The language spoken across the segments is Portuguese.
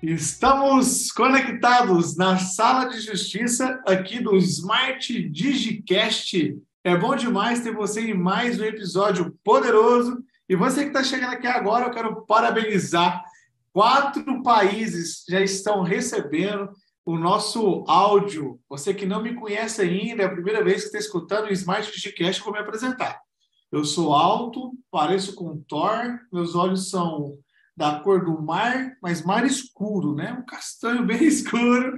Estamos conectados na sala de justiça aqui do Smart Digicast. É bom demais ter você em mais um episódio poderoso. E você que está chegando aqui agora, eu quero parabenizar. Quatro países já estão recebendo o nosso áudio. Você que não me conhece ainda, é a primeira vez que está escutando o Smart Digicast, vou me apresentar. Eu sou alto, pareço com Thor, meus olhos são da cor do mar, mas mar escuro, né? Um castanho bem escuro.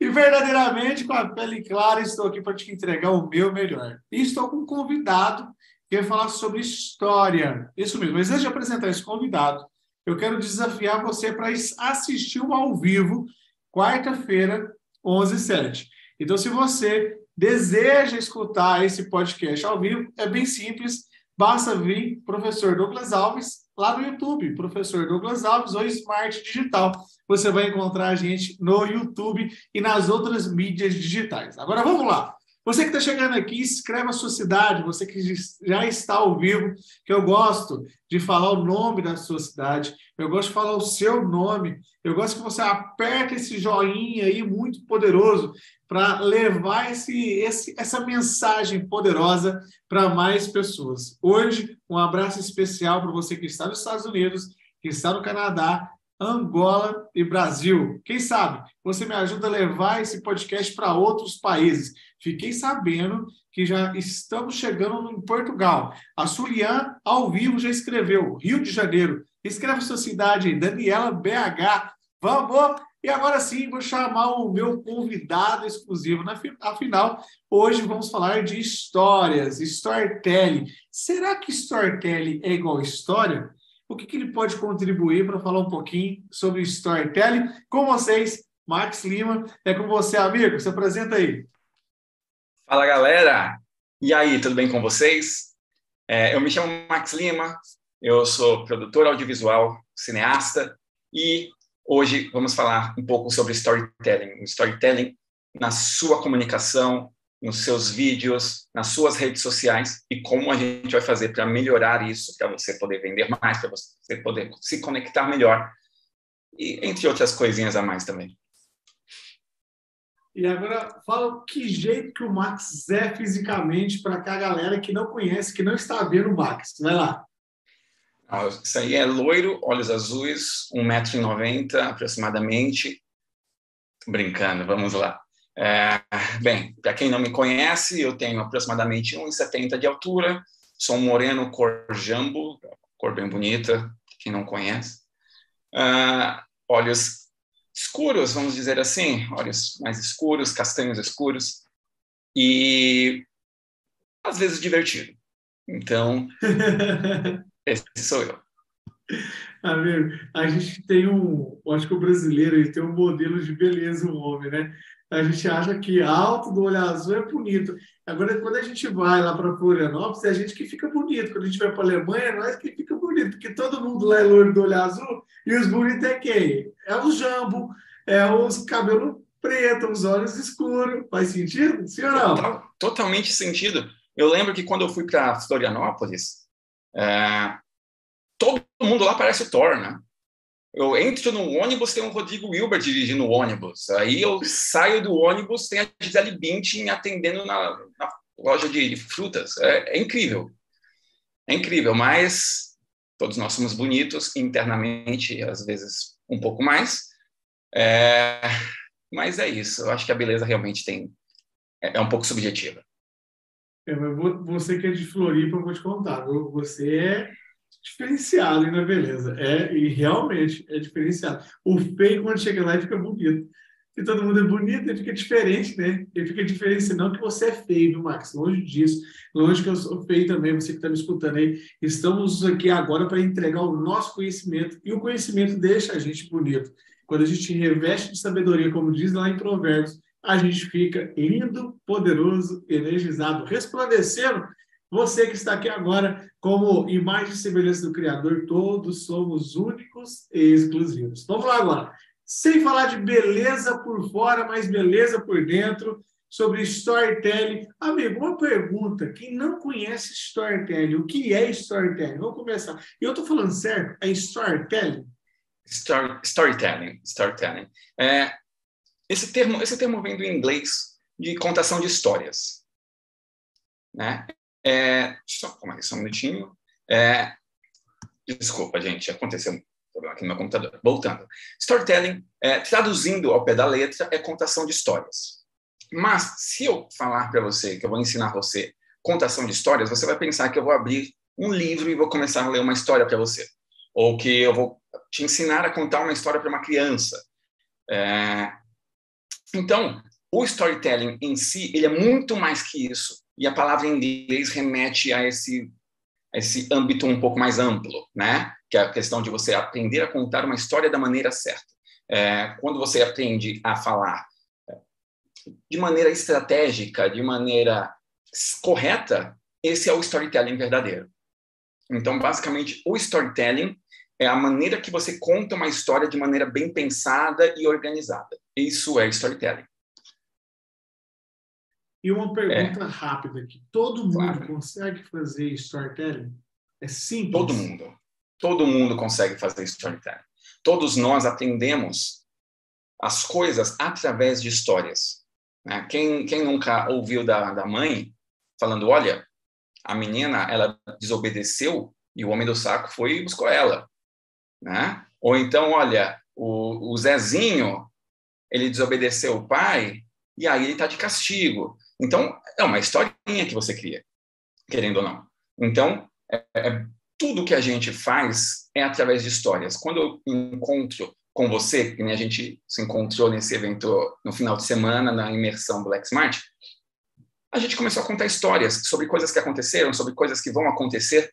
E verdadeiramente, com a pele clara, estou aqui para te entregar o meu melhor. E estou com um convidado que vai falar sobre história. Isso mesmo. Mas antes de apresentar esse convidado, eu quero desafiar você para assistir o ao vivo, quarta-feira, 11h07. Então, se você deseja escutar esse podcast ao vivo, é bem simples. Basta vir, professor Douglas Alves, lá no YouTube, professor Douglas Alves ou Smart Digital. Você vai encontrar a gente no YouTube e nas outras mídias digitais. Agora vamos lá. Você que está chegando aqui, escreva a sua cidade, você que já está ao vivo, que eu gosto de falar o nome da sua cidade, eu gosto de falar o seu nome, eu gosto que você aperte esse joinha aí muito poderoso para levar esse, esse, essa mensagem poderosa para mais pessoas. Hoje, um abraço especial para você que está nos Estados Unidos, que está no Canadá, Angola e Brasil. Quem sabe você me ajuda a levar esse podcast para outros países. Fiquei sabendo que já estamos chegando em Portugal. A Sulian, ao vivo, já escreveu. Rio de Janeiro. Escreve sua cidade Daniela BH. Vamos! E agora sim, vou chamar o meu convidado exclusivo. Afinal, hoje vamos falar de histórias, storytelling. Será que storytelling é igual história? O que, que ele pode contribuir para falar um pouquinho sobre storytelling? Com vocês, Max Lima. É com você, amigo. Se apresenta aí. Fala, galera. E aí, tudo bem com vocês? É, eu me chamo Max Lima, eu sou produtor audiovisual, cineasta e Hoje vamos falar um pouco sobre storytelling, storytelling na sua comunicação, nos seus vídeos, nas suas redes sociais e como a gente vai fazer para melhorar isso, para você poder vender mais, para você poder se conectar melhor e entre outras coisinhas a mais também. E agora fala que jeito que o Max é fisicamente para a galera que não conhece, que não está vendo o Max. Vai lá. Isso aí é loiro, olhos azuis, 1,90m aproximadamente. Brincando, vamos lá. É, bem, para quem não me conhece, eu tenho aproximadamente 1,70 de altura, sou um moreno cor jambo, cor bem bonita, quem não conhece. Uh, olhos escuros, vamos dizer assim, olhos mais escuros, castanhos escuros, e às vezes divertido. Então, Esse sou eu. Amigo, a gente tem um, acho que o brasileiro ele tem um modelo de beleza, o homem, né? A gente acha que alto do olho azul é bonito. Agora, quando a gente vai lá para Florianópolis, é a gente que fica bonito. Quando a gente vai para a Alemanha, é nós que fica bonito, porque todo mundo lá é loiro do olho azul e os bonitos é quem? É o jambo, é os cabelos pretos, os olhos escuros. Faz sentido? Sim ou não? Total, totalmente sentido. Eu lembro que quando eu fui para Florianópolis, é, todo mundo lá parece o Thor, né? Eu entro no ônibus, tem o Rodrigo Wilber dirigindo o ônibus. Aí eu saio do ônibus, tem a Gisele Bündchen atendendo na, na loja de, de frutas. É, é, incrível. É incrível, mas todos nós somos bonitos internamente, às vezes um pouco mais. É, mas é isso. Eu acho que a beleza realmente tem é, é um pouco subjetiva. É, você que é de Floripa, eu vou te contar. Você é diferenciado na beleza. É, e realmente é diferenciado. O feio, quando chega lá, fica bonito. que todo mundo é bonito, ele fica diferente, né? Ele fica diferente, senão que você é feio, viu, Max? Longe disso. Longe que eu sou feio também, você que está me escutando aí. Estamos aqui agora para entregar o nosso conhecimento, e o conhecimento deixa a gente bonito. Quando a gente reveste de sabedoria, como diz lá em Provérbios, a gente fica lindo, poderoso, energizado, resplandecendo. Você que está aqui agora, como imagem e semelhança do Criador, todos somos únicos e exclusivos. Vamos lá agora. Sem falar de beleza por fora, mas beleza por dentro, sobre storytelling. Amigo, uma pergunta. Quem não conhece storytelling, o que é storytelling? Vamos começar. E eu estou falando certo? É storytelling? Story, storytelling. Storytelling. É, esse, termo, esse termo vem do inglês de contação de histórias. Né? É, só, calma aí, só um minutinho. É, desculpa, gente, aconteceu um problema aqui no meu computador. Voltando. Storytelling, é, traduzindo ao pé da letra, é contação de histórias. Mas, se eu falar para você, que eu vou ensinar você contação de histórias, você vai pensar que eu vou abrir um livro e vou começar a ler uma história para você. Ou que eu vou te ensinar a contar uma história para uma criança. É... Então, o storytelling em si, ele é muito mais que isso e a palavra em inglês remete a esse esse âmbito um pouco mais amplo, né? Que é a questão de você aprender a contar uma história da maneira certa. É, quando você aprende a falar é, de maneira estratégica, de maneira correta, esse é o storytelling verdadeiro. Então, basicamente, o storytelling é a maneira que você conta uma história de maneira bem pensada e organizada. Isso é storytelling. E uma pergunta é. rápida aqui. Todo mundo claro. consegue fazer storytelling? É simples? Todo mundo. Todo mundo consegue fazer storytelling. Todos nós aprendemos as coisas através de histórias. Né? Quem, quem nunca ouviu da, da mãe falando, olha, a menina, ela desobedeceu e o homem do saco foi e buscou ela. Né? Ou então, olha, o, o Zezinho, ele desobedeceu o pai e aí ele está de castigo. Então, é uma historinha que você cria, querendo ou não. Então, é, é, tudo que a gente faz é através de histórias. Quando eu encontro com você, que a gente se encontrou nesse evento no final de semana, na imersão Black Smart, a gente começou a contar histórias sobre coisas que aconteceram, sobre coisas que vão acontecer.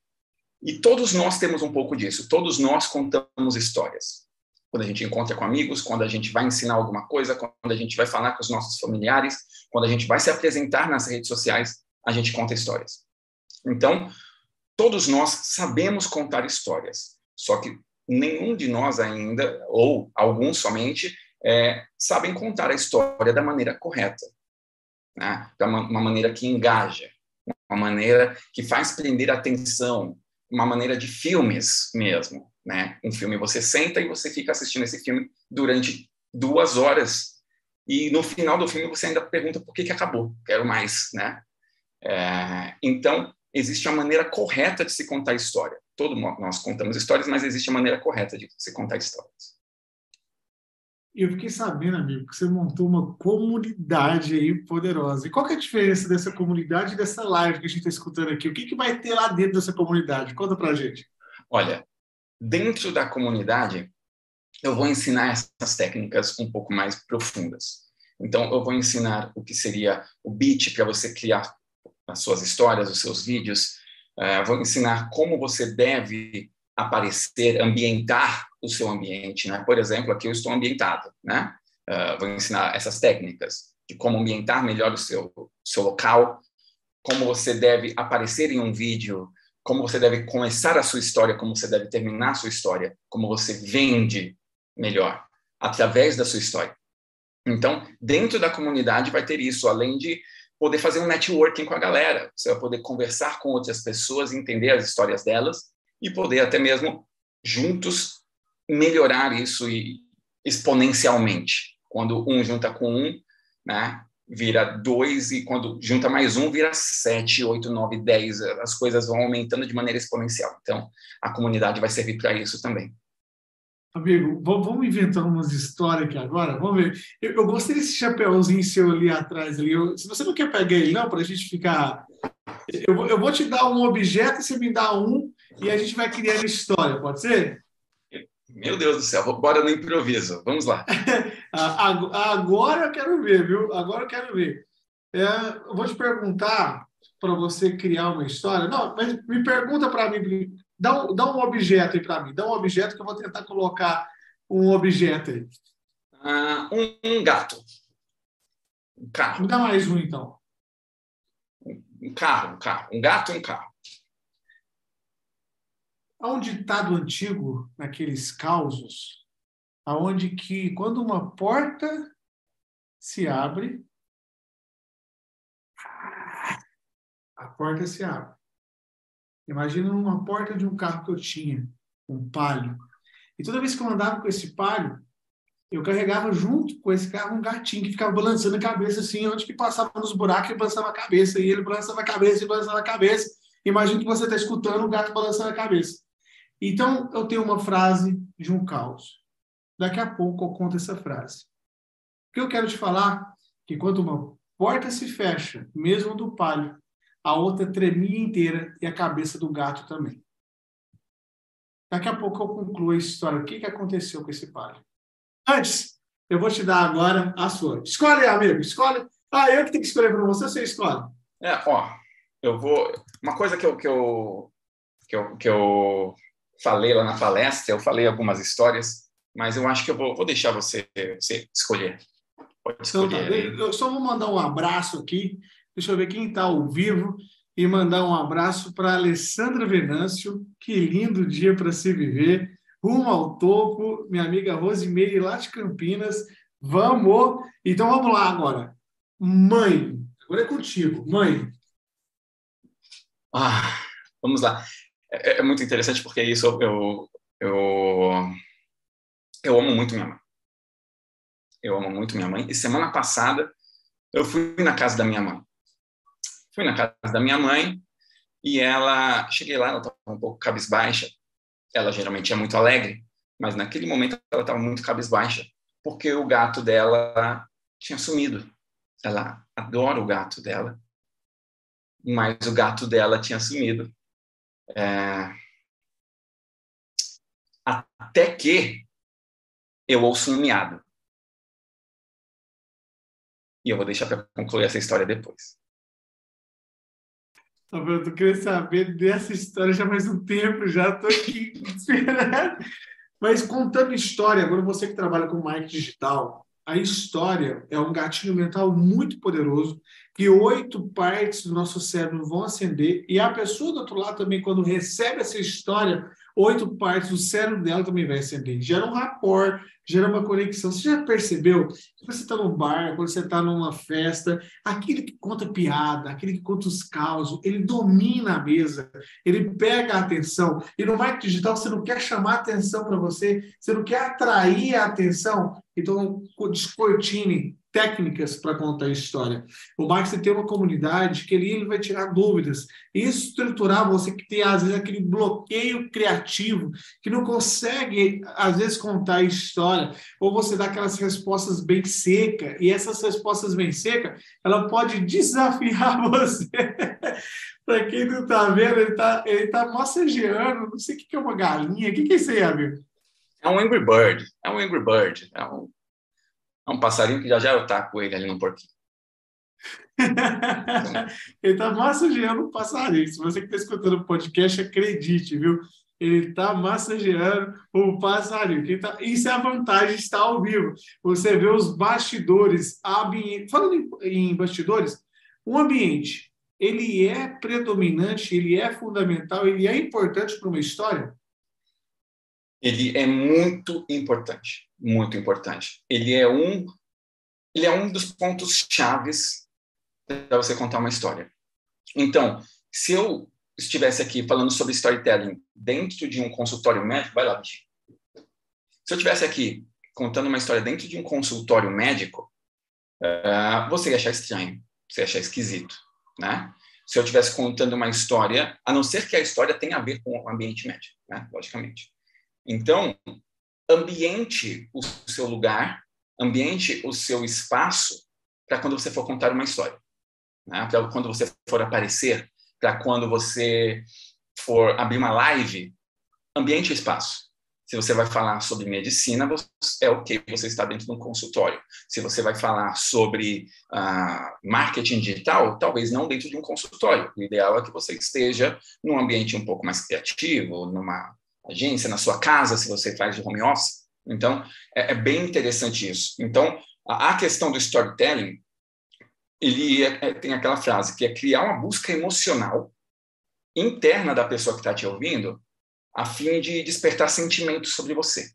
E todos nós temos um pouco disso. Todos nós contamos histórias quando a gente encontra com amigos, quando a gente vai ensinar alguma coisa, quando a gente vai falar com os nossos familiares, quando a gente vai se apresentar nas redes sociais, a gente conta histórias. Então, todos nós sabemos contar histórias, só que nenhum de nós ainda, ou alguns somente, é, sabem contar a história da maneira correta, né? da uma, uma maneira que engaja, uma maneira que faz prender a atenção, uma maneira de filmes mesmo, né? Um filme você senta e você fica assistindo esse filme durante duas horas e no final do filme você ainda pergunta por que, que acabou, quero mais, né? É, então existe a maneira correta de se contar história. Todo nós contamos histórias, mas existe a maneira correta de se contar histórias. E eu fiquei sabendo, amigo, que você montou uma comunidade aí poderosa. E qual que é a diferença dessa comunidade e dessa live que a gente está escutando aqui? O que, que vai ter lá dentro dessa comunidade? Conta pra gente. Olha, dentro da comunidade, eu vou ensinar essas técnicas um pouco mais profundas. Então, eu vou ensinar o que seria o beat para você criar as suas histórias, os seus vídeos. Uh, vou ensinar como você deve aparecer, ambientar o seu ambiente. Né? Por exemplo, aqui eu estou ambientado. Né? Uh, vou ensinar essas técnicas de como ambientar melhor o seu, seu local, como você deve aparecer em um vídeo como você deve começar a sua história, como você deve terminar a sua história, como você vende melhor através da sua história. Então, dentro da comunidade vai ter isso, além de poder fazer um networking com a galera. Você vai poder conversar com outras pessoas, entender as histórias delas e poder até mesmo juntos melhorar isso e exponencialmente. Quando um junta com um, né, vira dois e quando junta mais um vira sete, oito, nove, dez. As coisas vão aumentando de maneira exponencial. Então, a comunidade vai servir para isso também. Amigo, vamos inventar umas histórias aqui agora? Vamos ver. Eu, eu gostei desse chapéuzinho seu ali atrás. Ali. Eu, se você não quer pegar ele, não, para a gente ficar. Eu, eu vou te dar um objeto você me dá um e a gente vai criando história, pode ser? Meu Deus do céu, bora no improviso. Vamos lá. Agora eu quero ver, viu? Agora eu quero ver. É, eu vou te perguntar para você criar uma história. Não, mas me pergunta para mim. Dá um, dá um objeto aí para mim. Dá um objeto que eu vou tentar colocar um objeto aí. Uh, um, um, gato. Um carro. Me dá mais um, então. Um carro, um carro. Um gato e um carro. Há um ditado antigo naqueles causos, aonde que quando uma porta se abre, a porta se abre. Imagina uma porta de um carro que eu tinha, um palio. E toda vez que eu andava com esse palio, eu carregava junto com esse carro um gatinho que ficava balançando a cabeça assim, onde que passava nos buracos, ele balançava a cabeça, e ele balançava a cabeça, e balançava a cabeça. Imagina que você está escutando o gato balançando a cabeça. Então, eu tenho uma frase de um caos. Daqui a pouco eu conto essa frase. O que eu quero te falar que quando uma porta se fecha, mesmo do palio, a outra tremia inteira e a cabeça do gato também. Daqui a pouco eu concluo a história. O que, que aconteceu com esse palio? Antes, eu vou te dar agora a sua. Escolhe, amigo, escolhe. Ah, eu que tenho que escolher para você, você escolhe. É, ó, eu vou. Uma coisa que eu, que eu, que eu, que eu falei lá na palestra, eu falei algumas histórias, mas eu acho que eu vou, vou deixar você, você escolher. Pode escolher. Então, tá. Eu só vou mandar um abraço aqui. Deixa eu ver quem está ao vivo e mandar um abraço para Alessandra Venâncio. Que lindo dia para se viver. Rumo ao topo, minha amiga Rosimeire lá de Campinas. Vamos! Então vamos lá agora. Mãe, agora é contigo. Mãe. Ah, vamos lá. É, é, muito interessante porque isso eu, eu, eu amo muito minha mãe. Eu amo muito minha mãe. E semana passada eu fui na casa da minha mãe. Fui na casa da minha mãe e ela, cheguei lá, ela estava um pouco cabisbaixa. Ela geralmente é muito alegre, mas naquele momento ela estava muito cabisbaixa porque o gato dela tinha sumido. Ela adora o gato dela, mas o gato dela tinha sumido. É... Até que eu ouço um miado. E eu vou deixar para concluir essa história depois. Eu tô querendo saber dessa história já faz um tempo, já estou aqui esperando. Mas contando história, agora você que trabalha com marketing digital, a história é um gatilho mental muito poderoso que oito partes do nosso cérebro vão acender e a pessoa do outro lado também, quando recebe essa história, oito partes do cérebro dela também vai acender. Gera um rapport, gera uma conexão. Você já percebeu que você está num bar, quando você está numa festa, aquele que conta piada, aquele que conta os causos, ele domina a mesa, ele pega a atenção. E no marketing digital, você não quer chamar atenção para você, você não quer atrair a atenção. Então, descortine técnicas para contar a história. O marketing tem uma comunidade que ele, ele vai tirar dúvidas. E estruturar você que tem, às vezes, aquele bloqueio criativo, que não consegue, às vezes, contar a história, ou você dá aquelas respostas bem secas, e essas respostas bem secas, ela pode desafiar você. para quem não está vendo, ele está ele tá massageando, não sei o que é uma galinha, o que, que é isso aí, amigo? É um Angry Bird, é um Angry Bird, é um é um passarinho que já já eu taco ele ali no porquinho. ele está massageando o passarinho. Se você que está escutando o podcast, acredite, viu? Ele está massageando o passarinho. Tá... Isso é a vantagem de estar ao vivo. Você vê os bastidores. Ambi... Falando em bastidores, o ambiente, ele é predominante, ele é fundamental, ele é importante para uma história? Ele é muito importante muito importante. Ele é um, ele é um dos pontos chaves para você contar uma história. Então, se eu estivesse aqui falando sobre storytelling dentro de um consultório médico, vai lá, bicho. Se eu estivesse aqui contando uma história dentro de um consultório médico, uh, você ia achar estranho, você ia achar esquisito, né? Se eu estivesse contando uma história, a não ser que a história tenha a ver com o ambiente médico, né? Logicamente. Então, ambiente o seu lugar, ambiente o seu espaço para quando você for contar uma história, né? para quando você for aparecer, para quando você for abrir uma live, ambiente e espaço. Se você vai falar sobre medicina, é o que você está dentro de um consultório. Se você vai falar sobre uh, marketing digital, talvez não dentro de um consultório. O ideal é que você esteja num ambiente um pouco mais criativo, numa agência, na sua casa, se você faz de home office. Então, é, é bem interessante isso. Então, a, a questão do storytelling, ele é, é, tem aquela frase que é criar uma busca emocional interna da pessoa que está te ouvindo, a fim de despertar sentimentos sobre você.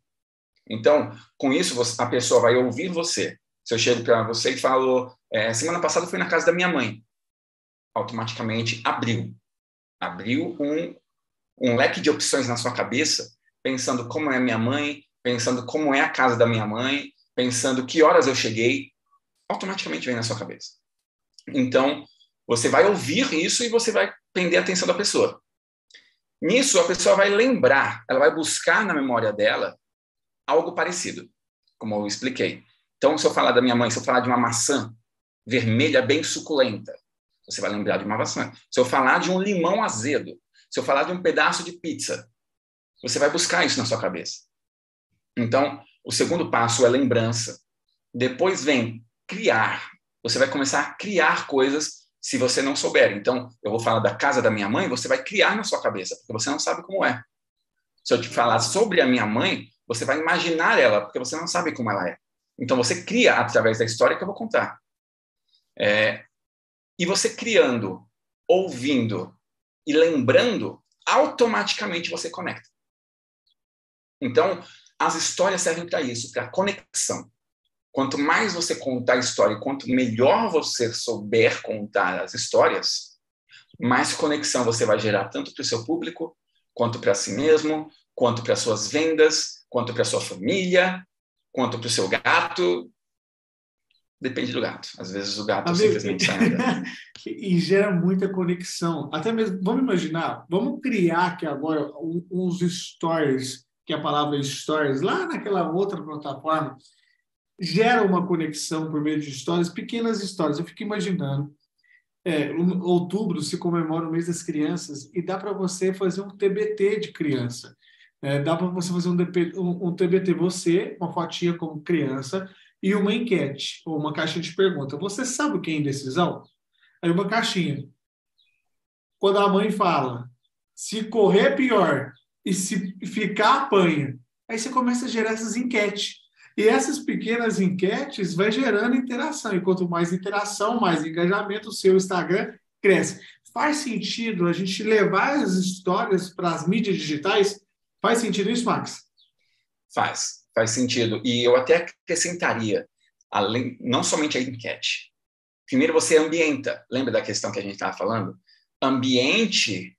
Então, com isso, a pessoa vai ouvir você. Se eu chego para você e falo, é, semana passada fui na casa da minha mãe, automaticamente abriu. Abriu um, um leque de opções na sua cabeça, pensando como é minha mãe, pensando como é a casa da minha mãe, pensando que horas eu cheguei, automaticamente vem na sua cabeça. Então, você vai ouvir isso e você vai prender a atenção da pessoa. Nisso, a pessoa vai lembrar, ela vai buscar na memória dela algo parecido, como eu expliquei. Então, se eu falar da minha mãe, se eu falar de uma maçã vermelha bem suculenta, você vai lembrar de uma maçã. Se eu falar de um limão azedo, se eu falar de um pedaço de pizza, você vai buscar isso na sua cabeça. Então, o segundo passo é lembrança. Depois vem criar. Você vai começar a criar coisas se você não souber. Então, eu vou falar da casa da minha mãe, você vai criar na sua cabeça, porque você não sabe como é. Se eu te falar sobre a minha mãe, você vai imaginar ela, porque você não sabe como ela é. Então, você cria através da história que eu vou contar. É, e você criando, ouvindo e lembrando, automaticamente você conecta. Então, as histórias servem para isso, para conexão. Quanto mais você contar a história, quanto melhor você souber contar as histórias, mais conexão você vai gerar tanto para o seu público, quanto para si mesmo, quanto para suas vendas, quanto para sua família, quanto para o seu gato. Depende do gato. Às vezes o gato Amigo, simplesmente sai E gera muita conexão. Até mesmo, vamos imaginar, vamos criar aqui agora uns stories, que é a palavra stories, lá naquela outra plataforma, gera uma conexão por meio de histórias, pequenas histórias. Eu fico imaginando, é, outubro se comemora o mês das crianças e dá para você fazer um TBT de criança. É, dá para você fazer um, um, um, TBT, você, uma fotinha como criança, e uma enquete, ou uma caixinha de pergunta. Você sabe o que é indecisão? Aí uma caixinha. Quando a mãe fala, se correr pior e se ficar apanha, aí você começa a gerar essas enquetes. E essas pequenas enquetes vai gerando interação. E quanto mais interação, mais engajamento, o seu Instagram cresce. Faz sentido a gente levar as histórias para as mídias digitais? Faz sentido isso, Max? Faz, faz sentido. E eu até acrescentaria, além, não somente a enquete. Primeiro você ambienta. Lembra da questão que a gente estava falando? Ambiente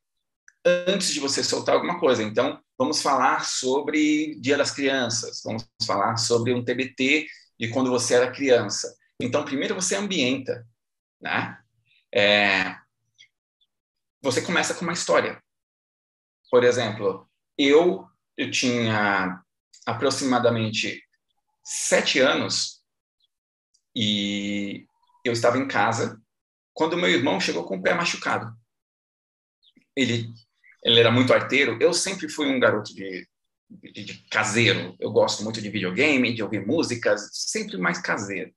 antes de você soltar alguma coisa. Então, vamos falar sobre Dia das Crianças, vamos falar sobre um TBT de quando você era criança. Então, primeiro você ambienta, né? É... Você começa com uma história. Por exemplo, eu, eu tinha aproximadamente sete anos e eu estava em casa quando meu irmão chegou com o pé machucado. Ele ele era muito arteiro. Eu sempre fui um garoto de, de, de, caseiro. Eu gosto muito de videogame, de ouvir músicas, sempre mais caseiro,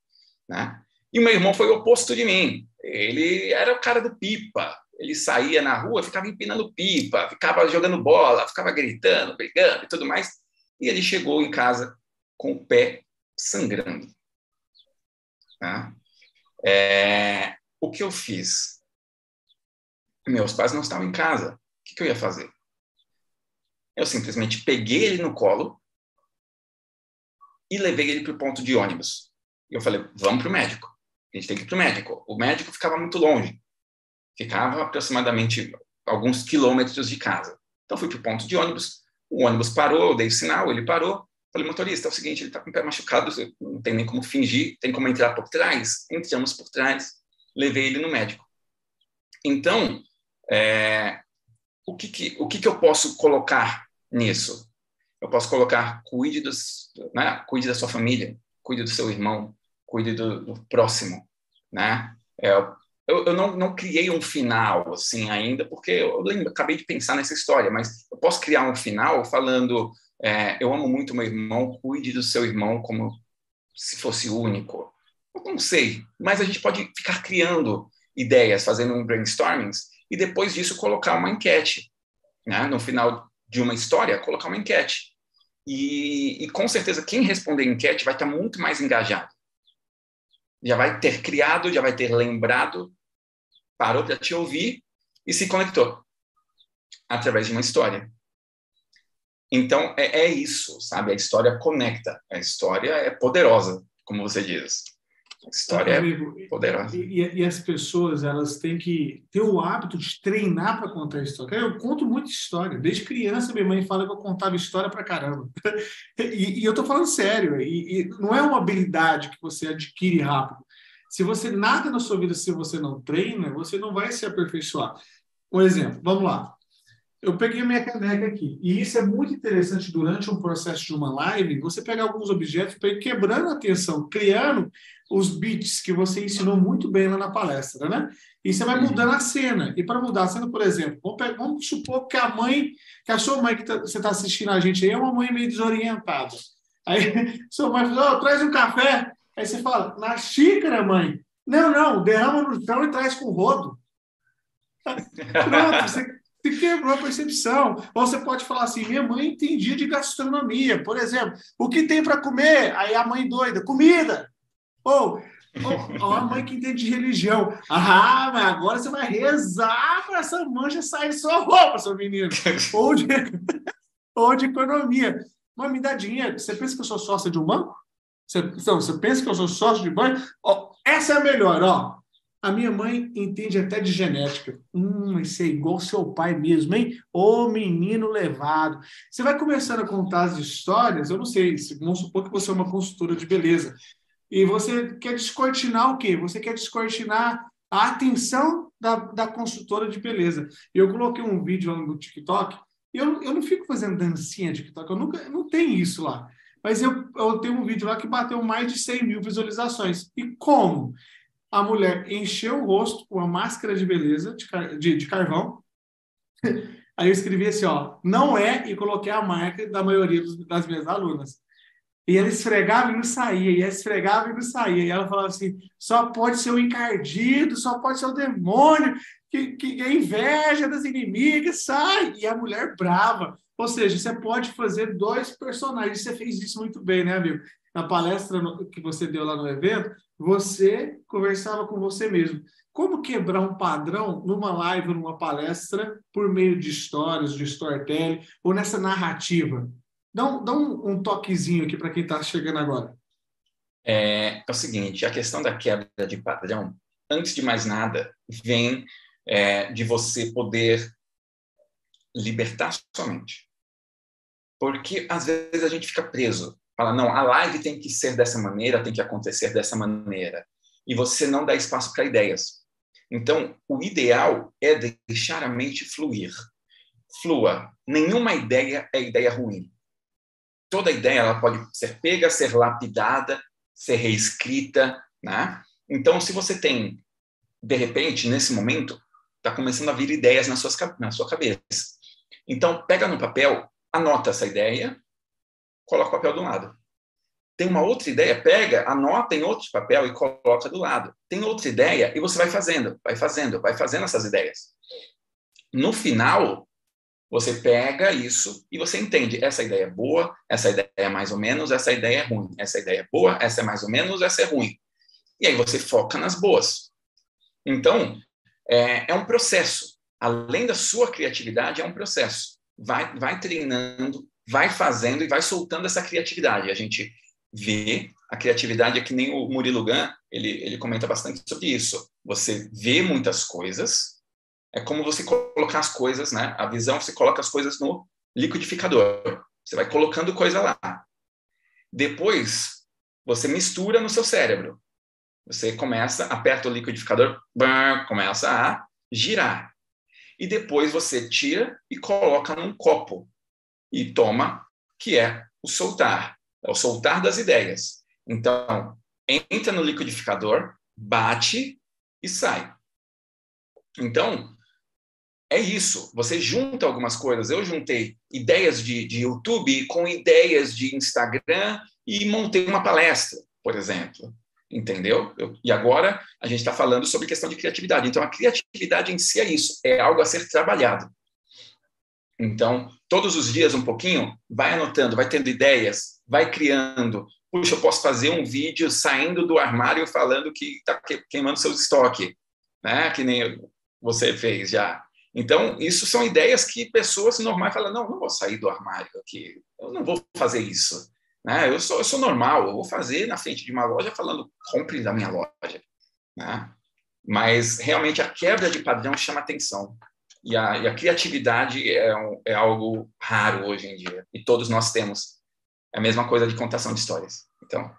né? E meu irmão foi o oposto de mim. Ele era o cara do pipa. Ele saía na rua, ficava empinando pipa, ficava jogando bola, ficava gritando, brigando e tudo mais. E ele chegou em casa com o pé sangrando. Tá? É, o que eu fiz? Meus pais não estavam em casa que, que eu ia fazer? Eu simplesmente peguei ele no colo e levei ele para o ponto de ônibus. E eu falei, vamos para o médico. A gente tem que ir para o médico. O médico ficava muito longe. Ficava aproximadamente alguns quilômetros de casa. Então fui para o ponto de ônibus. O ônibus parou, eu dei o sinal, ele parou. Falei, motorista, é o seguinte, ele está com o pé machucado, não tem nem como fingir, tem como entrar por trás. Entramos por trás, levei ele no médico. Então, é, o que, que o que, que eu posso colocar nisso? Eu posso colocar cuide, dos, né? cuide da sua família, cuide do seu irmão, cuide do, do próximo, né? É, eu, eu não, não, criei um final assim ainda, porque eu lembro, acabei de pensar nessa história, mas eu posso criar um final falando: é, eu amo muito meu irmão, cuide do seu irmão como se fosse único. Eu não sei, mas a gente pode ficar criando ideias, fazendo um brainstorming e depois disso colocar uma enquete, né? no final de uma história, colocar uma enquete. E, e com certeza quem responder a enquete vai estar muito mais engajado já vai ter criado, já vai ter lembrado, parou para te ouvir e se conectou através de uma história. Então, é, é, isso, sabe? A história conecta, a história é poderosa, como você diz. História Amigo, é poderosa. E, e, as pessoas, elas têm que ter o hábito de treinar para contar história. Eu conto muita história. Desde criança, minha mãe fala que eu contava história para caramba. e, e, eu estou falando sério. E, não é uma habilidade que você adquire rápido. Se você nada na sua vida, se você não treina, você não vai se aperfeiçoar. Um exemplo, vamos lá eu peguei minha caneca aqui. E isso é muito interessante durante um processo de uma live, você pegar alguns objetos para ir quebrando a atenção, criando os beats que você ensinou muito bem lá na palestra, né? E você vai uhum. mudando a cena. E para mudar a cena, por exemplo, vamos, pegar, vamos, supor que a mãe, que a sua mãe que tá, você está assistindo a gente aí é uma mãe meio desorientada. Aí sua mãe fala, oh, traz um café. Aí você fala, na xícara, mãe. Não, não, derrama no chão e traz com o rodo. Pronto, você você quebrou a percepção. Ou você pode falar assim: minha mãe entendia de gastronomia. Por exemplo, o que tem para comer? Aí a mãe doida: comida. Ou, ou, a mãe que entende de religião. Ah, mas agora você vai rezar para essa mancha sair de sua roupa, seu menino. ou, de, ou de economia. Mas me dá dinheiro. Você pensa que eu sou sócio de um banco? Você, então, você pensa que eu sou sócio de banco? Oh, essa é a melhor, ó. A minha mãe entende até de genética. Hum, esse é igual seu pai mesmo, hein? Ô menino levado. Você vai começando a contar as histórias, eu não sei, vamos supor que você é uma consultora de beleza. E você quer descortinar o quê? Você quer descortinar a atenção da, da consultora de beleza. Eu coloquei um vídeo no TikTok, eu, eu não fico fazendo dancinha de TikTok, eu nunca não tem isso lá. Mas eu, eu tenho um vídeo lá que bateu mais de 100 mil visualizações. E como? A mulher encheu o rosto com uma máscara de beleza de, de, de carvão. Aí eu escrevi assim, ó, não é, e coloquei a marca da maioria dos, das minhas alunas. E ela esfregava e não saía, e ela esfregava e não saía. E ela falava assim: só pode ser o encardido, só pode ser o demônio, que, que a inveja das inimigas sai. E a mulher brava. Ou seja, você pode fazer dois personagens. Você fez isso muito bem, né, amigo? Na palestra que você deu lá no evento, você conversava com você mesmo. Como quebrar um padrão numa live, numa palestra, por meio de histórias, de storytelling, ou nessa narrativa? Dá um, dá um, toquezinho aqui para quem está chegando agora. É, é, o seguinte, a questão da quebra de padrão, antes de mais nada, vem é, de você poder libertar sua mente. Porque às vezes a gente fica preso fala, não, a live tem que ser dessa maneira, tem que acontecer dessa maneira. E você não dá espaço para ideias. Então, o ideal é deixar a mente fluir. Flua. Nenhuma ideia é ideia ruim. Toda ideia ela pode ser pega, ser lapidada, ser reescrita, né? Então, se você tem, de repente, nesse momento, está começando a vir ideias na, na sua cabeça. Então, pega no papel, anota essa ideia, coloca o papel do lado. Tem uma outra ideia, pega, anota em outro papel e coloca do lado. Tem outra ideia e você vai fazendo, vai fazendo, vai fazendo essas ideias. No final, você pega isso e você entende, essa ideia é boa, essa ideia é mais ou menos, essa ideia é ruim, essa ideia é boa, essa é mais ou menos, essa é ruim. E aí você foca nas boas. Então, é, é um processo. Além da sua criatividade, é um processo. Vai, vai treinando, vai fazendo e vai soltando essa criatividade. A gente vê a criatividade é que nem o Murilo Gun, ele, ele comenta bastante sobre isso. Você vê muitas coisas, é como você colocar as coisas, né? A visão, você coloca as coisas no liquidificador. Você vai colocando coisa lá. Depois, você mistura no seu cérebro. Você começa, aperta o liquidificador, começa a girar. E depois você tira e coloca num copo e toma, que é o soltar, é o soltar das ideias. Então, entra no liquidificador, bate e sai. Então, é isso. Você junta algumas coisas. Eu juntei ideias de, de YouTube com ideias de Instagram e montei uma palestra, por exemplo. Entendeu? Eu, e agora a gente está falando sobre questão de criatividade. Então, a criatividade em si é isso, é algo a ser trabalhado. Então, todos os dias um pouquinho, vai anotando, vai tendo ideias, vai criando. Puxa, eu posso fazer um vídeo saindo do armário falando que está queimando seu estoque, né? Que nem você fez já. Então, isso são ideias que pessoas normais falam: não, não vou sair do armário aqui, eu não vou fazer isso. Né? Eu, sou, eu sou normal, eu vou fazer na frente de uma loja falando: compre da minha loja. Né? Mas, realmente, a quebra de padrão chama atenção. E a, e a criatividade é, um, é algo raro hoje em dia. E todos nós temos. É a mesma coisa de contação de histórias. Então,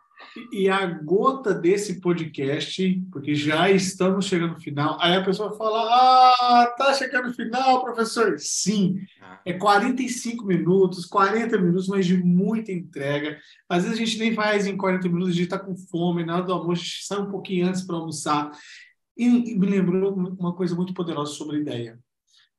e a gota desse podcast, porque já estamos chegando no final, aí a pessoa fala: Ah, tá chegando no final, professor? Sim, ah. é 45 minutos, 40 minutos, mas de muita entrega. Às vezes a gente nem faz em 40 minutos, a gente está com fome, na hora do almoço, a gente sai um pouquinho antes para almoçar. E me lembrou uma coisa muito poderosa sobre ideia.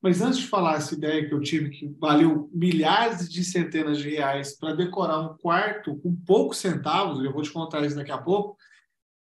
Mas antes de falar essa ideia que eu tive, que valeu milhares de centenas de reais para decorar um quarto com poucos centavos, eu vou te contar isso daqui a pouco.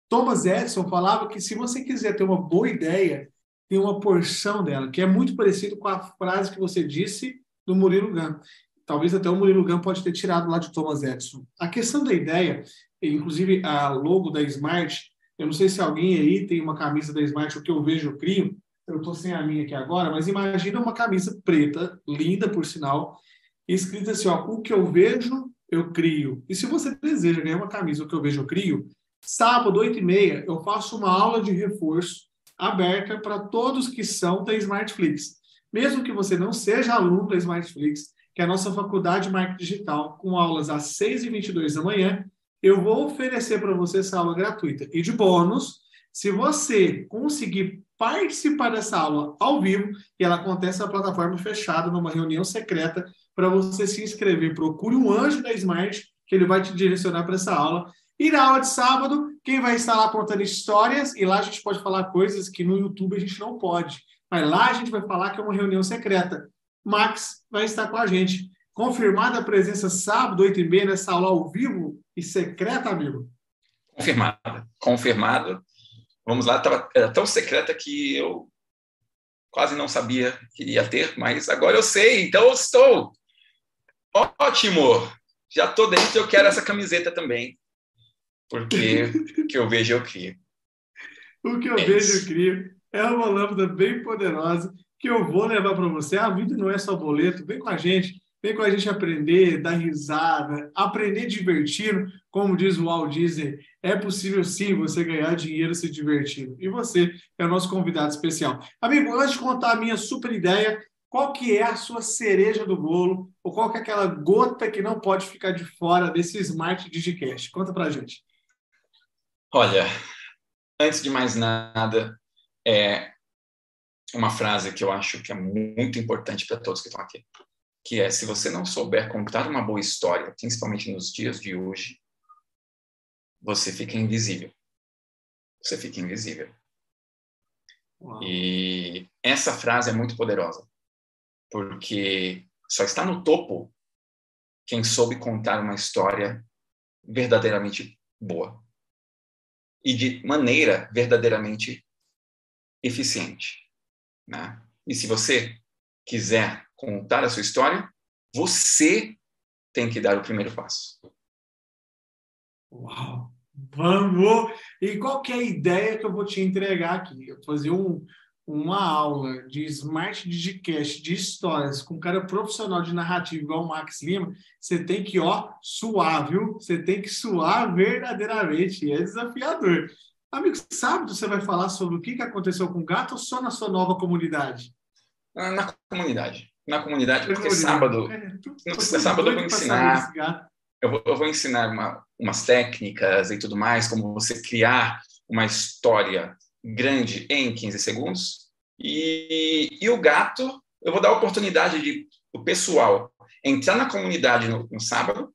Thomas Edison falava que se você quiser ter uma boa ideia, tem uma porção dela, que é muito parecido com a frase que você disse do Murilo Gun. Talvez até o Murilo Gun pode ter tirado lá de Thomas Edison. A questão da ideia, inclusive a logo da Smart, eu não sei se alguém aí tem uma camisa da Smart, o que eu vejo eu crio, eu estou sem a minha aqui agora, mas imagina uma camisa preta, linda por sinal, escrita assim, ó, o que eu vejo, eu crio. E se você deseja ganhar uma camisa, o que eu vejo, eu crio, sábado, 8 e meia, eu faço uma aula de reforço aberta para todos que são da Smartflix. Mesmo que você não seja aluno da Smartflix, que é a nossa faculdade de marketing digital, com aulas às 6h22 da manhã, eu vou oferecer para você essa aula gratuita. E de bônus, se você conseguir participar dessa aula ao vivo, e ela acontece na plataforma fechada, numa reunião secreta, para você se inscrever. Procure um anjo da Smart, que ele vai te direcionar para essa aula. E na aula de sábado, quem vai estar lá contando histórias, e lá a gente pode falar coisas que no YouTube a gente não pode. Mas lá a gente vai falar que é uma reunião secreta. Max vai estar com a gente. Confirmada a presença sábado, 8 e meia, nessa aula ao vivo e secreta, amigo? Confirmada. Confirmado. Vamos lá, tava, era tão secreta que eu quase não sabia que ia ter, mas agora eu sei, então eu estou. Ótimo! Já estou dentro, eu quero essa camiseta também. Porque o que eu vejo, eu crio. O que eu é vejo, eu crio. É uma lâmpada bem poderosa que eu vou levar para você. A vida não é só boleto, vem com a gente. Vem com a gente aprender, dar risada, aprender divertindo. Como diz o Walt Disney, é possível sim você ganhar dinheiro se divertindo. E você é o nosso convidado especial. Amigo, antes de contar a minha super ideia, qual que é a sua cereja do bolo? Ou qual que é aquela gota que não pode ficar de fora desse Smart Digicast? Conta pra gente. Olha, antes de mais nada, é uma frase que eu acho que é muito importante para todos que estão aqui que é se você não souber contar uma boa história, principalmente nos dias de hoje, você fica invisível. Você fica invisível. Uau. E essa frase é muito poderosa, porque só está no topo quem soube contar uma história verdadeiramente boa e de maneira verdadeiramente eficiente, né? E se você quiser contar a sua história, você tem que dar o primeiro passo. Uau! Vamos! E qual que é a ideia que eu vou te entregar aqui? Eu vou fazer um, uma aula de Smart Digicast de histórias com um cara profissional de narrativa igual o Max Lima. Você tem que, ó, suar, viu? Você tem que suar verdadeiramente. É desafiador. Amigo, sábado você vai falar sobre o que aconteceu com o gato ou só na sua nova comunidade? Na comunidade na comunidade, porque sábado, é, sábado eu vou ensinar, eu vou, eu vou ensinar uma, umas técnicas e tudo mais, como você criar uma história grande em 15 segundos. E, e o gato, eu vou dar a oportunidade de o pessoal entrar na comunidade no, no sábado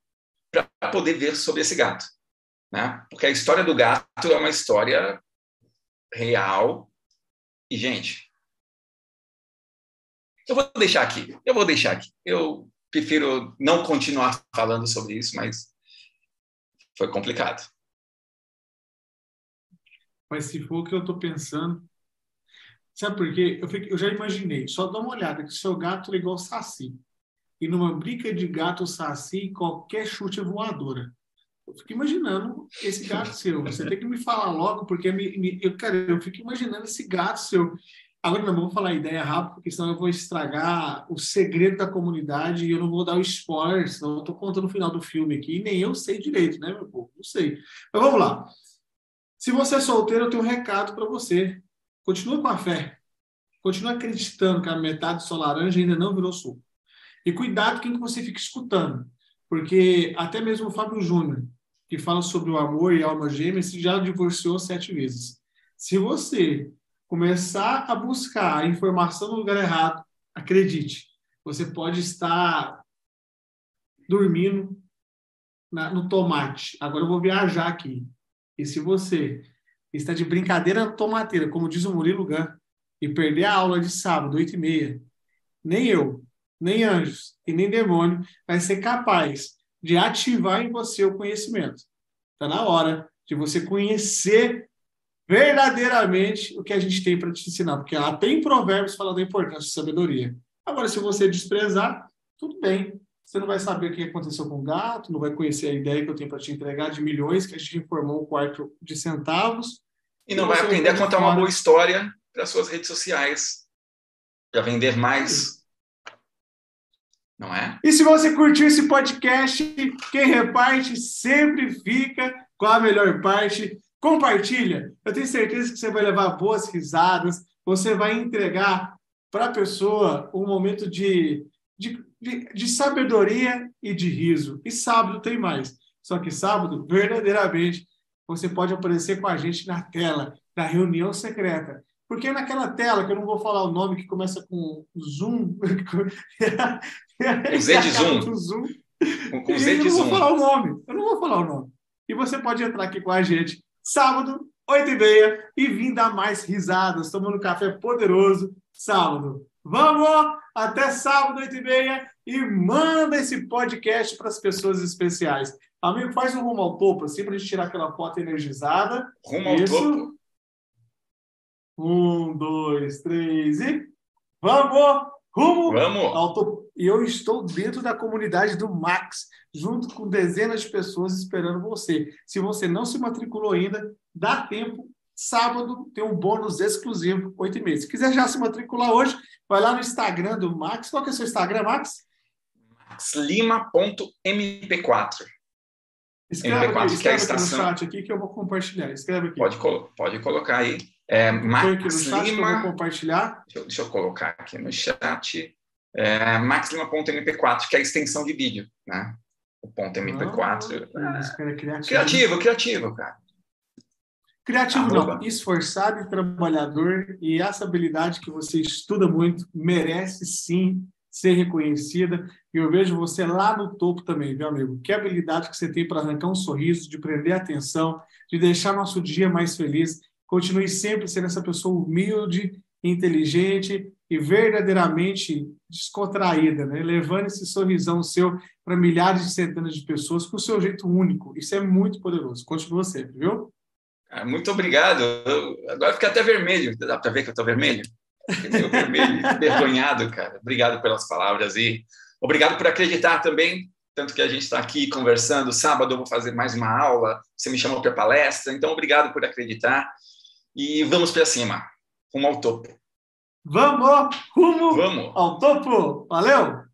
para poder ver sobre esse gato, né? Porque a história do gato é uma história real e gente, eu vou deixar aqui. Eu vou deixar aqui. Eu prefiro não continuar falando sobre isso, mas foi complicado. Mas se for o que eu estou pensando, sabe por quê? Eu, fico, eu já imaginei. Só dá uma olhada que seu gato é igual saci. E numa briga de gato saci, qualquer chute é voadora. Eu fico imaginando esse gato seu. Você tem que me falar logo, porque me, me, eu, cara, eu fico imaginando esse gato seu. Agora não vou falar a ideia rápido, porque senão eu vou estragar o segredo da comunidade e eu não vou dar o spoiler, senão eu estou contando o final do filme aqui e nem eu sei direito, né, meu povo? Não sei. Mas vamos lá. Se você é solteiro, eu tenho um recado para você. Continua com a fé. Continua acreditando que a metade do sol laranja ainda não virou suco. E cuidado com quem você fica escutando, porque até mesmo o Fábio Júnior, que fala sobre o amor e alma gêmea, já divorciou sete vezes. Se você começar a buscar a informação no lugar errado, acredite, você pode estar dormindo na, no tomate. Agora eu vou viajar aqui. E se você está de brincadeira tomateira, como diz o Murilo Gun, e perder a aula de sábado, oito e meia, nem eu, nem anjos e nem demônio vai ser capaz de ativar em você o conhecimento. Está na hora de você conhecer verdadeiramente o que a gente tem para te ensinar, porque ela tem provérbios falando da importância de sabedoria. Agora, se você desprezar, tudo bem. Você não vai saber o que aconteceu com o gato, não vai conhecer a ideia que eu tenho para te entregar de milhões que a gente informou um quarto de centavos. E não vai aprender a contar uma boa história para suas redes sociais, para vender mais. Não é? E se você curtiu esse podcast, quem reparte sempre fica com a melhor parte. Compartilha. Eu tenho certeza que você vai levar boas risadas, você vai entregar para a pessoa um momento de, de, de, de, sabedoria e de riso. E sábado tem mais. Só que sábado, verdadeiramente, você pode aparecer com a gente na tela da reunião secreta. Porque naquela tela, que eu não vou falar o nome, que começa com zoom. com Z de zoom. zoom. Com, com Z de zoom. Eu não vou falar o nome. Eu não vou falar o nome. E você pode entrar aqui com a gente sábado, 8 e meia, e vim dar mais risadas, tomando café poderoso, sábado. Vamos! Até sábado, 8 e meia, e manda esse podcast para as pessoas especiais. Amigo, faz um rumo ao topo, assim, para a gente tirar aquela foto energizada. Rumo Isso. ao topo. Um, dois, três e... Vamos! Rumo Vamos. ao topo. E eu estou dentro da comunidade do Max, junto com dezenas de pessoas esperando você. Se você não se matriculou ainda, dá tempo. Sábado tem um bônus exclusivo, oito meia. Se quiser já se matricular hoje, vai lá no Instagram do Max. Qual que é o seu Instagram, Max? maxlima.mp4. Escreve, MP4, aqui, que é a estação... no chat aqui que eu vou compartilhar. Escreve aqui. Pode, pode colocar aí. É, Max Lima... compartilhar. Deixa eu, deixa eu colocar aqui no chat. É, maxlima.mp4, que é a extensão de vídeo, né? O ponto MP4. Ah, é, criativo. criativo, criativo, cara. Criativo Arroba. não, esforçado e trabalhador, e essa habilidade que você estuda muito merece sim ser reconhecida. E eu vejo você lá no topo também, viu, amigo? Que habilidade que você tem para arrancar um sorriso, de prender a atenção, de deixar nosso dia mais feliz. Continue sempre sendo essa pessoa humilde, inteligente e verdadeiramente descontraída, né? levando esse sorrisão seu para milhares de centenas de pessoas com o seu jeito único. Isso é muito poderoso. Continua sempre, viu? Muito obrigado. agora fica até vermelho. Dá para ver que eu estou vermelho? Fiquei vermelho, envergonhado, cara. Obrigado pelas palavras e obrigado por acreditar também tanto que a gente está aqui conversando. Sábado eu vou fazer mais uma aula, você me chamou para palestra, então obrigado por acreditar e vamos para cima, rumo ao topo. Vamos, rumo vamos. ao topo. Valeu!